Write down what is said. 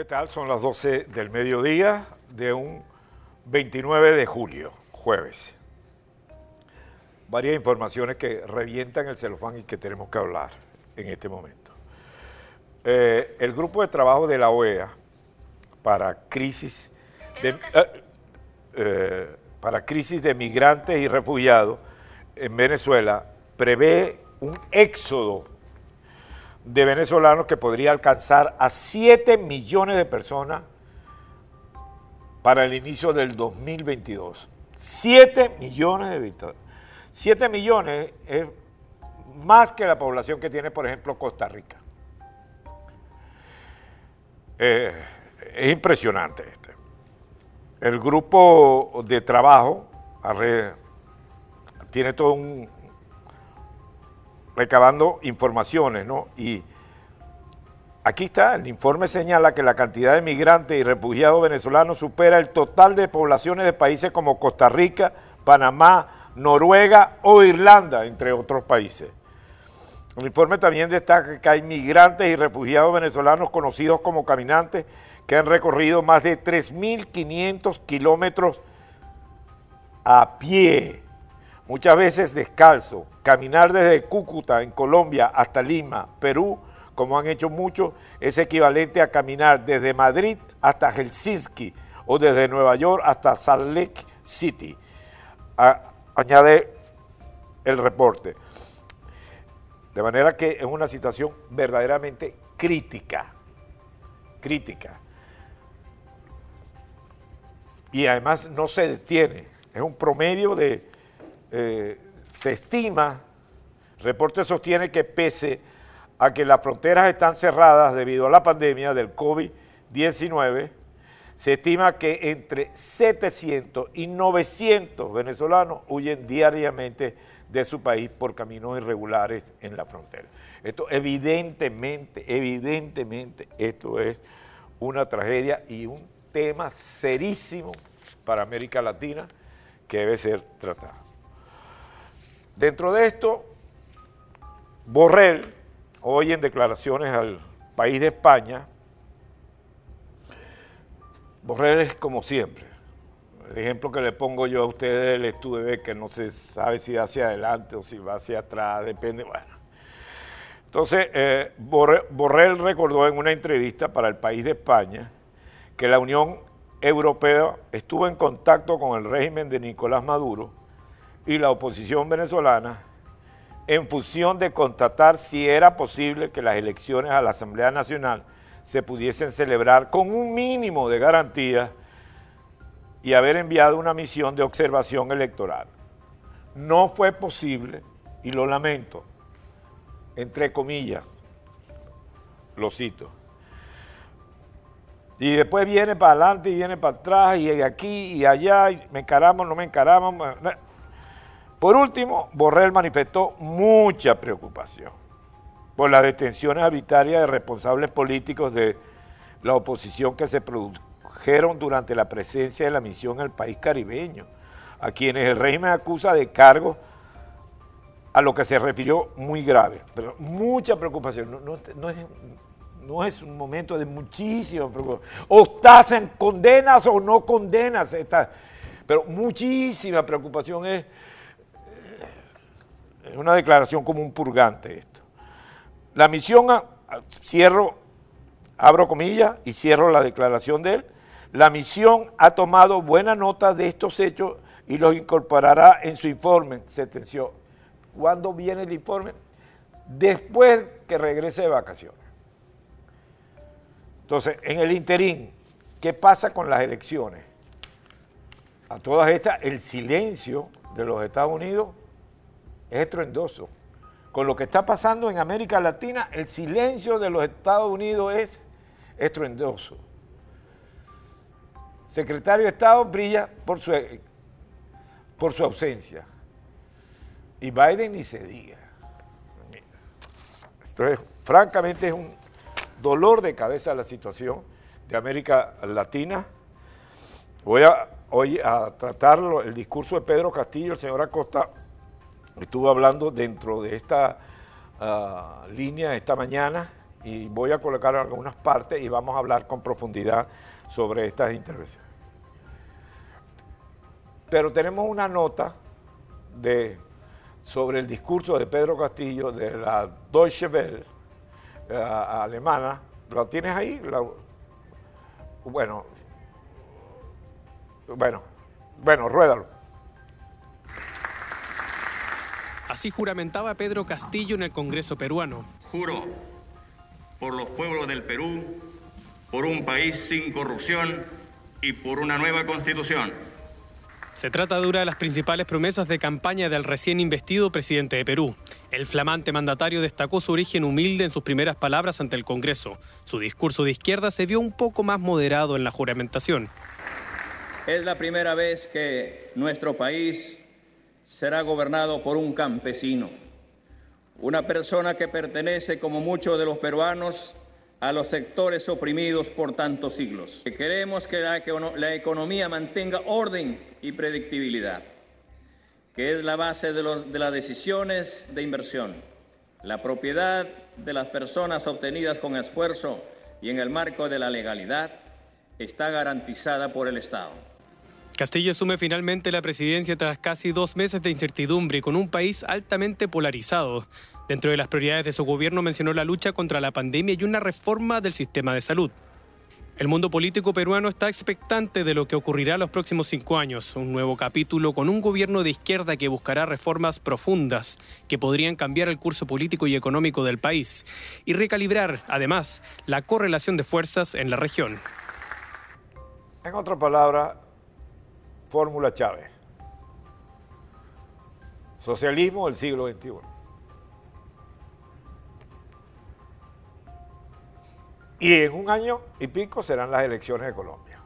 ¿Qué tal? Son las 12 del mediodía de un 29 de julio, jueves. Varias informaciones que revientan el celofán y que tenemos que hablar en este momento. Eh, el grupo de trabajo de la OEA para crisis de, eh, eh, para crisis de migrantes y refugiados en Venezuela prevé un éxodo de venezolanos que podría alcanzar a 7 millones de personas para el inicio del 2022. 7 millones de visitores. 7 millones es más que la población que tiene, por ejemplo, Costa Rica. Eh, es impresionante este. El grupo de trabajo tiene todo un, recabando informaciones, ¿no? Y aquí está, el informe señala que la cantidad de migrantes y refugiados venezolanos supera el total de poblaciones de países como Costa Rica, Panamá, Noruega o Irlanda, entre otros países. El informe también destaca que hay migrantes y refugiados venezolanos conocidos como caminantes que han recorrido más de 3.500 kilómetros a pie muchas veces descalzo, caminar desde Cúcuta, en Colombia, hasta Lima, Perú, como han hecho muchos, es equivalente a caminar desde Madrid hasta Helsinki o desde Nueva York hasta Salt Lake City. añade el reporte. De manera que es una situación verdaderamente crítica, crítica. Y además no se detiene, es un promedio de eh, se estima, reporte sostiene que pese a que las fronteras están cerradas debido a la pandemia del COVID-19, se estima que entre 700 y 900 venezolanos huyen diariamente de su país por caminos irregulares en la frontera. Esto evidentemente, evidentemente, esto es una tragedia y un tema serísimo para América Latina que debe ser tratado. Dentro de esto, Borrell, hoy en declaraciones al país de España, Borrell es como siempre. El ejemplo que le pongo yo a ustedes del estudio que no se sabe si va hacia adelante o si va hacia atrás, depende, bueno. Entonces, eh, Borrell recordó en una entrevista para el país de España que la Unión Europea estuvo en contacto con el régimen de Nicolás Maduro y la oposición venezolana en función de constatar si era posible que las elecciones a la Asamblea Nacional se pudiesen celebrar con un mínimo de garantía y haber enviado una misión de observación electoral. No fue posible, y lo lamento, entre comillas, lo cito. Y después viene para adelante y viene para atrás y aquí y allá, y me encaramos, no me encaramos. Por último, Borrell manifestó mucha preocupación por las detenciones arbitrarias de responsables políticos de la oposición que se produjeron durante la presencia de la misión en el país caribeño, a quienes el régimen acusa de cargos a lo que se refirió muy grave. Pero mucha preocupación, no, es, un momento de muchísima preocupación. O estás en condenas o no condenas, pero muchísima preocupación es es una declaración como un purgante esto. La misión, cierro, abro comillas y cierro la declaración de él. La misión ha tomado buena nota de estos hechos y los incorporará en su informe, sentenció. ¿Cuándo viene el informe? Después que regrese de vacaciones. Entonces, en el interín, ¿qué pasa con las elecciones? A todas estas, el silencio de los Estados Unidos es estruendoso. Con lo que está pasando en América Latina, el silencio de los Estados Unidos es estruendoso. Secretario de Estado brilla por su, por su ausencia. Y Biden ni se diga. Esto es, francamente, es un dolor de cabeza la situación de América Latina. Voy a hoy a tratarlo, el discurso de Pedro Castillo, el señor Acosta estuvo hablando dentro de esta ah, línea esta mañana y voy a colocar algunas partes y vamos a hablar con profundidad sobre estas intervenciones. Pero tenemos una nota de, sobre el discurso de Pedro Castillo de la Deutsche Welle eh, alemana. ¿Lo tienes ahí? bueno, bueno, bueno, ruédalo. Así juramentaba Pedro Castillo en el Congreso peruano. Juro por los pueblos del Perú, por un país sin corrupción y por una nueva constitución. Se trata de una de las principales promesas de campaña del recién investido presidente de Perú. El flamante mandatario destacó su origen humilde en sus primeras palabras ante el Congreso. Su discurso de izquierda se vio un poco más moderado en la juramentación. Es la primera vez que nuestro país será gobernado por un campesino, una persona que pertenece, como muchos de los peruanos, a los sectores oprimidos por tantos siglos. Queremos que la, economía mantenga orden y predictibilidad, que es la base de las decisiones de inversión. La propiedad de las personas obtenidas con esfuerzo y en el marco de la legalidad está garantizada por el Estado. Castillo asume finalmente la presidencia tras casi dos meses de incertidumbre con un país altamente polarizado. Dentro de las prioridades de su gobierno mencionó la lucha contra la pandemia y una reforma del sistema de salud. El mundo político peruano está expectante de lo que ocurrirá los próximos cinco años, un nuevo capítulo con un gobierno de izquierda que buscará reformas profundas que podrían cambiar el curso político y económico del país y recalibrar, además, la correlación de fuerzas en la región. En otras palabras, Fórmula Chávez. Socialismo del siglo XXI. Y en un año y pico serán las elecciones de Colombia.